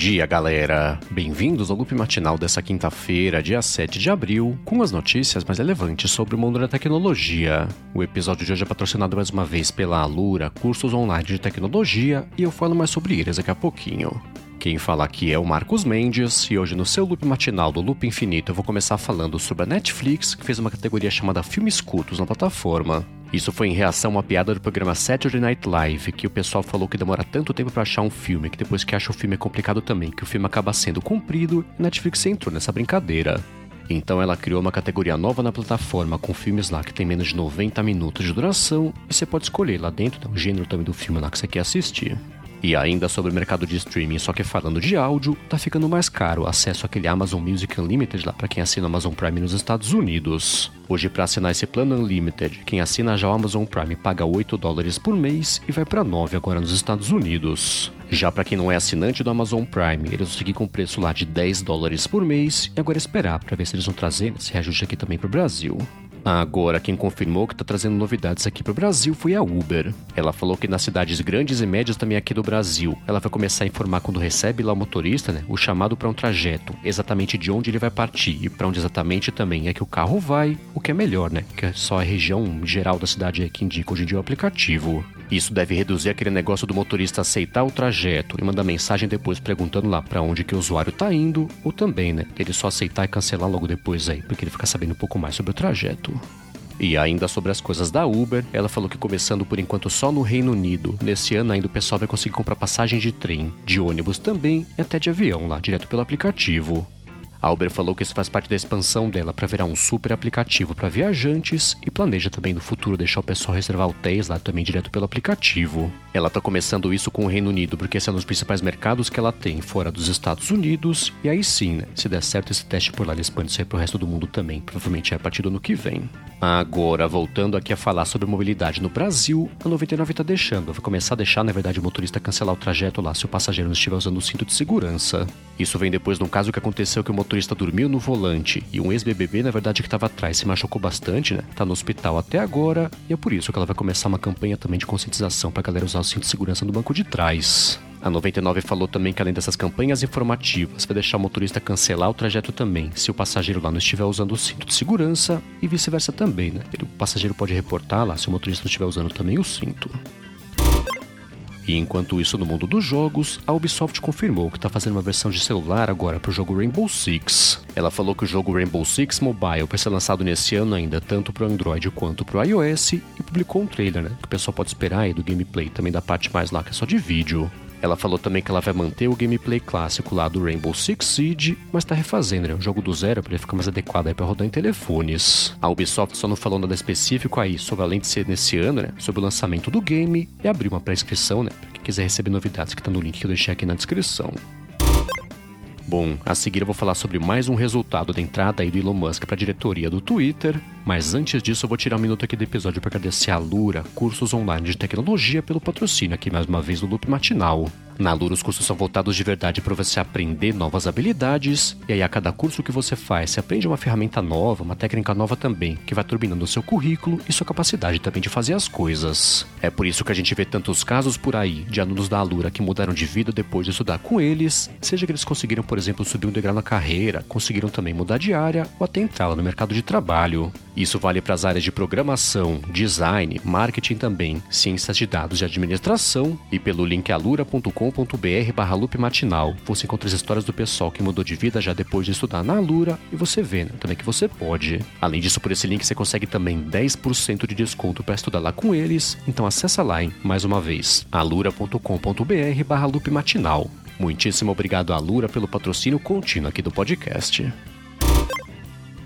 dia, galera! Bem-vindos ao loop matinal dessa quinta-feira, dia 7 de abril, com as notícias mais relevantes sobre o mundo da tecnologia. O episódio de hoje é patrocinado mais uma vez pela Alura, cursos online de tecnologia, e eu falo mais sobre eles daqui a pouquinho. Quem fala aqui é o Marcos Mendes, e hoje no seu loop matinal do Loop Infinito eu vou começar falando sobre a Netflix, que fez uma categoria chamada Filmes Cultos na plataforma. Isso foi em reação a uma piada do programa Saturday Night Live, que o pessoal falou que demora tanto tempo para achar um filme, que depois que acha o filme é complicado também, que o filme acaba sendo comprido, e Netflix entrou nessa brincadeira. Então ela criou uma categoria nova na plataforma com filmes lá que tem menos de 90 minutos de duração e você pode escolher lá dentro o gênero também do filme lá que você quer assistir. E ainda sobre o mercado de streaming, só que falando de áudio, tá ficando mais caro o acesso àquele Amazon Music Unlimited lá para quem assina Amazon Prime nos Estados Unidos. Hoje, para assinar esse plano Unlimited, quem assina já o Amazon Prime paga 8 dólares por mês e vai para 9 agora nos Estados Unidos. Já para quem não é assinante do Amazon Prime, eles vão seguir com preço lá de 10 dólares por mês e agora esperar para ver se eles vão trazer esse reajuste aqui também para o Brasil. Agora, quem confirmou que está trazendo novidades aqui para o Brasil foi a Uber. Ela falou que nas cidades grandes e médias também aqui do Brasil, ela vai começar a informar quando recebe lá o motorista, né, o chamado para um trajeto, exatamente de onde ele vai partir e para onde exatamente também é que o carro vai, o que é melhor, né, que é só a região geral da cidade que indica hoje em dia o aplicativo. Isso deve reduzir aquele negócio do motorista aceitar o trajeto e mandar mensagem depois perguntando lá para onde que o usuário está indo, ou também, né, ele só aceitar e cancelar logo depois aí, porque ele fica sabendo um pouco mais sobre o trajeto. E ainda sobre as coisas da Uber, ela falou que começando por enquanto só no Reino Unido, nesse ano ainda o pessoal vai conseguir comprar passagem de trem, de ônibus também e até de avião lá, direto pelo aplicativo. A Uber falou que isso faz parte da expansão dela para virar um super aplicativo para viajantes e planeja também no futuro deixar o pessoal reservar hotéis lá também direto pelo aplicativo. Ela está começando isso com o Reino Unido porque esse é um dos principais mercados que ela tem fora dos Estados Unidos e aí sim, né, se der certo esse teste por lá, ele expande isso aí pro resto do mundo também, provavelmente é a partir do ano que vem. Agora, voltando aqui a falar sobre mobilidade no Brasil, a 99 está deixando, vai começar a deixar, na verdade, o motorista cancelar o trajeto lá se o passageiro não estiver usando o cinto de segurança. Isso vem depois de um caso que aconteceu que o motorista dormiu no volante e um ex-BBB, na verdade, que estava atrás, se machucou bastante, né? Tá no hospital até agora e é por isso que ela vai começar uma campanha também de conscientização para a galera usar o cinto de segurança no banco de trás. A 99 falou também que além dessas campanhas informativas, vai deixar o motorista cancelar o trajeto também, se o passageiro lá não estiver usando o cinto de segurança e vice-versa também, né? O passageiro pode reportar lá se o motorista não estiver usando também o cinto. E enquanto isso, no mundo dos jogos, a Ubisoft confirmou que está fazendo uma versão de celular agora para o jogo Rainbow Six. Ela falou que o jogo Rainbow Six Mobile vai ser lançado nesse ano ainda, tanto para o Android quanto para o iOS, e publicou um trailer, né? Que o pessoal pode esperar aí do gameplay, também da parte mais lá que é só de vídeo. Ela falou também que ela vai manter o gameplay clássico lá do Rainbow Six Siege, mas tá refazendo né, o jogo do zero para ele ficar mais adequado aí para rodar em telefones. A Ubisoft só não falou nada específico aí sobre além de ser nesse ano, né, sobre o lançamento do game e abriu uma pré-inscrição, né, para quem quiser receber novidades que tá no link que eu deixei aqui na descrição. Bom, a seguir eu vou falar sobre mais um resultado da entrada aí do Elon Musk para a diretoria do Twitter, mas antes disso eu vou tirar um minuto aqui do episódio para agradecer a Lura, cursos online de tecnologia, pelo patrocínio aqui mais uma vez do Loop Matinal. Na Lura, os cursos são voltados de verdade para você aprender novas habilidades, e aí a cada curso que você faz, você aprende uma ferramenta nova, uma técnica nova também, que vai turbinando o seu currículo e sua capacidade também de fazer as coisas. É por isso que a gente vê tantos casos por aí de alunos da Alura que mudaram de vida depois de estudar com eles, seja que eles conseguiram, por exemplo, subir um degrau na carreira, conseguiram também mudar de área ou até entrar no mercado de trabalho. Isso vale para as áreas de programação, design, marketing também, ciências de dados e administração, e pelo link alura.com alura.com.br barra loop matinal. Você encontra as histórias do pessoal que mudou de vida já depois de estudar na Alura e você vê né, também que você pode. Além disso, por esse link você consegue também 10% de desconto para estudar lá com eles, então acessa lá, hein, mais uma vez, alura.com.br barra loop matinal. Muitíssimo obrigado à Alura pelo patrocínio contínuo aqui do podcast.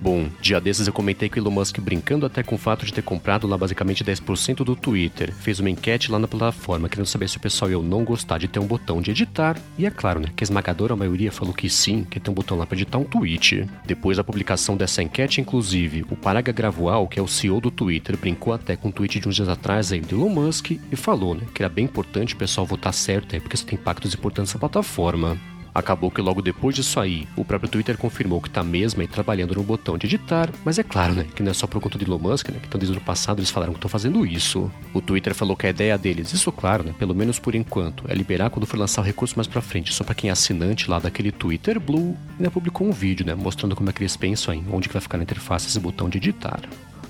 Bom, dia desses eu comentei que o Elon Musk, brincando até com o fato de ter comprado lá basicamente 10% do Twitter, fez uma enquete lá na plataforma querendo saber se o pessoal ia não gostar de ter um botão de editar. E é claro, né, que a esmagadora maioria falou que sim, que tem um botão lá para editar um tweet. Depois da publicação dessa enquete, inclusive, o Paraga Gravual, que é o CEO do Twitter, brincou até com um tweet de uns dias atrás aí do Elon Musk e falou, né, que era bem importante o pessoal votar certo aí, porque isso tem impactos importantes na plataforma. Acabou que logo depois disso aí, o próprio Twitter confirmou que tá mesmo aí trabalhando no botão de editar, mas é claro, né, que não é só por conta de Elon Musk, né, que então desde o passado eles falaram que estão fazendo isso. O Twitter falou que a ideia deles, isso claro, né, pelo menos por enquanto, é liberar quando for lançar o recurso mais pra frente, só para quem é assinante lá daquele Twitter Blue, ainda publicou um vídeo, né, mostrando como é que eles pensam aí, onde que vai ficar na interface esse botão de editar.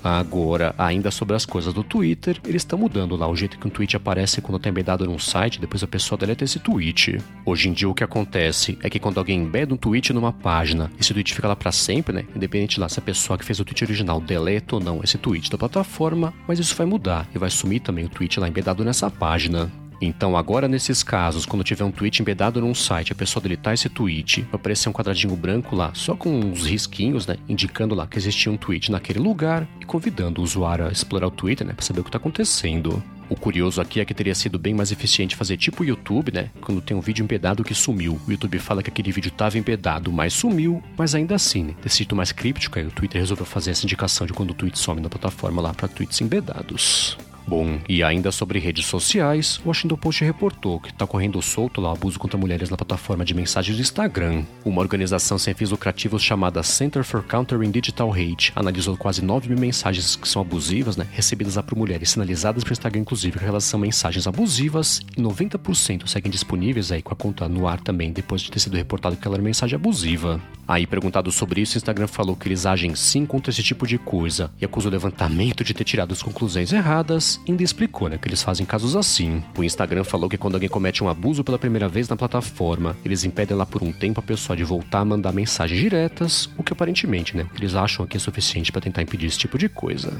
Agora, ainda sobre as coisas do Twitter, eles estão mudando lá o jeito que um tweet aparece quando está embedado num site, depois a pessoa deleta esse tweet. Hoje em dia o que acontece é que quando alguém embeda um tweet numa página, esse tweet fica lá para sempre, né? Independente lá se a pessoa que fez o tweet original deleta ou não esse tweet da plataforma, mas isso vai mudar e vai sumir também o tweet lá embedado nessa página. Então, agora nesses casos, quando tiver um tweet embedado num site, a pessoa deletar esse tweet, vai aparecer um quadradinho branco lá, só com uns risquinhos, né, indicando lá que existia um tweet naquele lugar e convidando o usuário a explorar o Twitter, né, para saber o que está acontecendo. O curioso aqui é que teria sido bem mais eficiente fazer tipo o YouTube, né? Quando tem um vídeo embedado que sumiu. O YouTube fala que aquele vídeo estava embedado, mas sumiu, mas ainda assim, né? Jeito mais críptico, aí o Twitter resolveu fazer essa indicação de quando o tweet some na plataforma lá para tweets embedados. Bom, e ainda sobre redes sociais, o Washington Post reportou que está correndo solto lá abuso contra mulheres na plataforma de mensagens do Instagram. Uma organização sem fins lucrativos chamada Center for Countering Digital Hate analisou quase 9 mil mensagens que são abusivas, né, recebidas lá por mulheres, sinalizadas pelo Instagram, inclusive, com relação a mensagens abusivas, e 90% seguem disponíveis aí com a conta no ar também, depois de ter sido reportado que aquela era mensagem abusiva. Aí, perguntado sobre isso, o Instagram falou que eles agem sim contra esse tipo de coisa e acusa o levantamento de ter tirado as conclusões erradas ainda explicou né, que eles fazem casos assim. O Instagram falou que quando alguém comete um abuso pela primeira vez na plataforma, eles impedem lá por um tempo a pessoa de voltar a mandar mensagens diretas, o que aparentemente né, eles acham que é suficiente para tentar impedir esse tipo de coisa.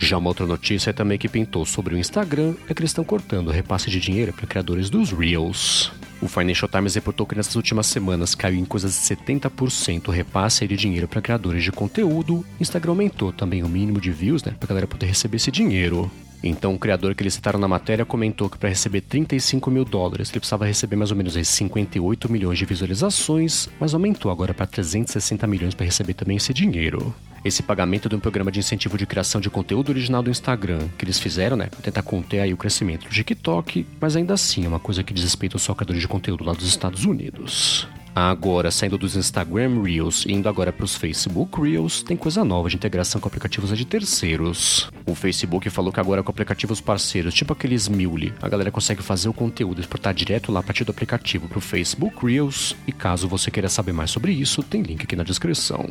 Já uma outra notícia também que pintou sobre o Instagram é que eles estão cortando repasse de dinheiro para criadores dos Reels. O Financial Times reportou que nessas últimas semanas caiu em coisas de 70% o repasse de dinheiro para criadores de conteúdo. Instagram aumentou também o mínimo de views, né, para a galera poder receber esse dinheiro. Então, o criador que eles citaram na matéria comentou que para receber 35 mil dólares, ele precisava receber mais ou menos 58 milhões de visualizações, mas aumentou agora para 360 milhões para receber também esse dinheiro. Esse pagamento de um programa de incentivo de criação de conteúdo original do Instagram, que eles fizeram, né, para tentar conter aí o crescimento do TikTok, mas ainda assim é uma coisa que diz respeito aos criadores de conteúdo lá dos Estados Unidos. Agora, saindo dos Instagram Reels e indo agora para os Facebook Reels, tem coisa nova de integração com aplicativos de terceiros. O Facebook falou que agora com aplicativos parceiros, tipo aqueles Muley, a galera consegue fazer o conteúdo exportar direto lá a partir do aplicativo para o Facebook Reels. E caso você queira saber mais sobre isso, tem link aqui na descrição.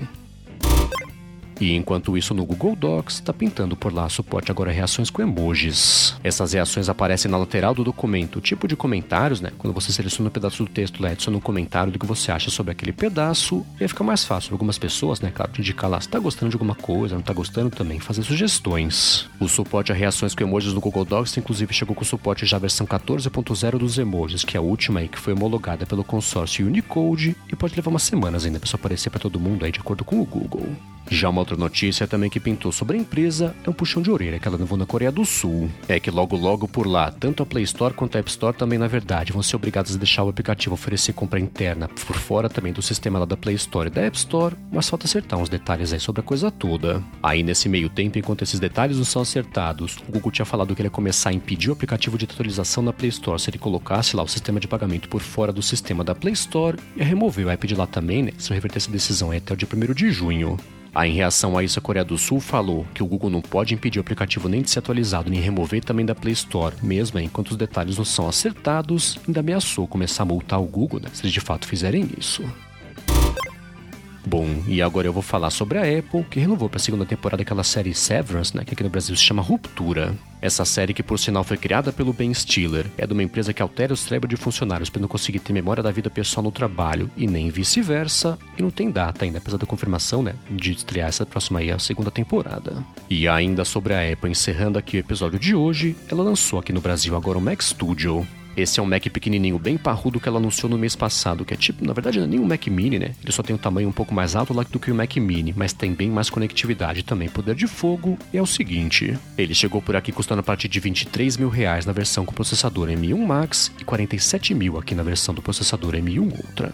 E enquanto isso, no Google Docs está pintando por lá suporte agora reações com emojis. Essas reações aparecem na lateral do documento, tipo de comentários, né? Quando você seleciona um pedaço do texto, lá adiciona um comentário do que você acha sobre aquele pedaço, e aí fica mais fácil algumas pessoas, né? Claro, de indicar lá se está gostando de alguma coisa, não está gostando também, fazer sugestões. O suporte a reações com emojis no Google Docs, inclusive, chegou com suporte já versão 14.0 dos emojis, que é a última aí que foi homologada pelo consórcio Unicode e pode levar umas semanas ainda para isso aparecer para todo mundo aí de acordo com o Google. Já uma outra notícia também que pintou sobre a empresa é um puxão de orelha que ela levou na Coreia do Sul. É que logo logo por lá, tanto a Play Store quanto a App Store também, na verdade, vão ser obrigadas a deixar o aplicativo oferecer compra interna por fora também do sistema lá da Play Store e da App Store, mas falta acertar uns detalhes aí sobre a coisa toda. Aí nesse meio tempo, enquanto esses detalhes não são acertados, o Google tinha falado que ele ia começar a impedir o aplicativo de atualização na Play Store se ele colocasse lá o sistema de pagamento por fora do sistema da Play Store e remover o app de lá também, né? Se reverter essa decisão aí até o dia 1 de junho. Em reação a isso, a Coreia do Sul falou que o Google não pode impedir o aplicativo nem de ser atualizado, nem remover também da Play Store, mesmo enquanto os detalhes não são acertados, ainda ameaçou começar a multar o Google né, se eles de fato fizerem isso. Bom, e agora eu vou falar sobre a Apple, que renovou para a segunda temporada aquela série Severance, né, que aqui no Brasil se chama Ruptura. Essa série, que por sinal foi criada pelo Ben Stiller, é de uma empresa que altera o cérebro de funcionários para não conseguir ter memória da vida pessoal no trabalho e nem vice-versa, e não tem data ainda, apesar da confirmação, né, de estrear essa próxima aí, a segunda temporada. E ainda sobre a Apple, encerrando aqui o episódio de hoje, ela lançou aqui no Brasil agora o Mac Studio, esse é um Mac pequenininho, bem parrudo que ela anunciou no mês passado, que é tipo, na verdade não é nem um Mac Mini, né? Ele só tem um tamanho um pouco mais alto lá do que o Mac Mini, mas tem bem mais conectividade também, poder de fogo. É o seguinte, ele chegou por aqui custando a partir de 23 mil reais na versão com processador M1 Max e 47 mil aqui na versão do processador M1 Ultra.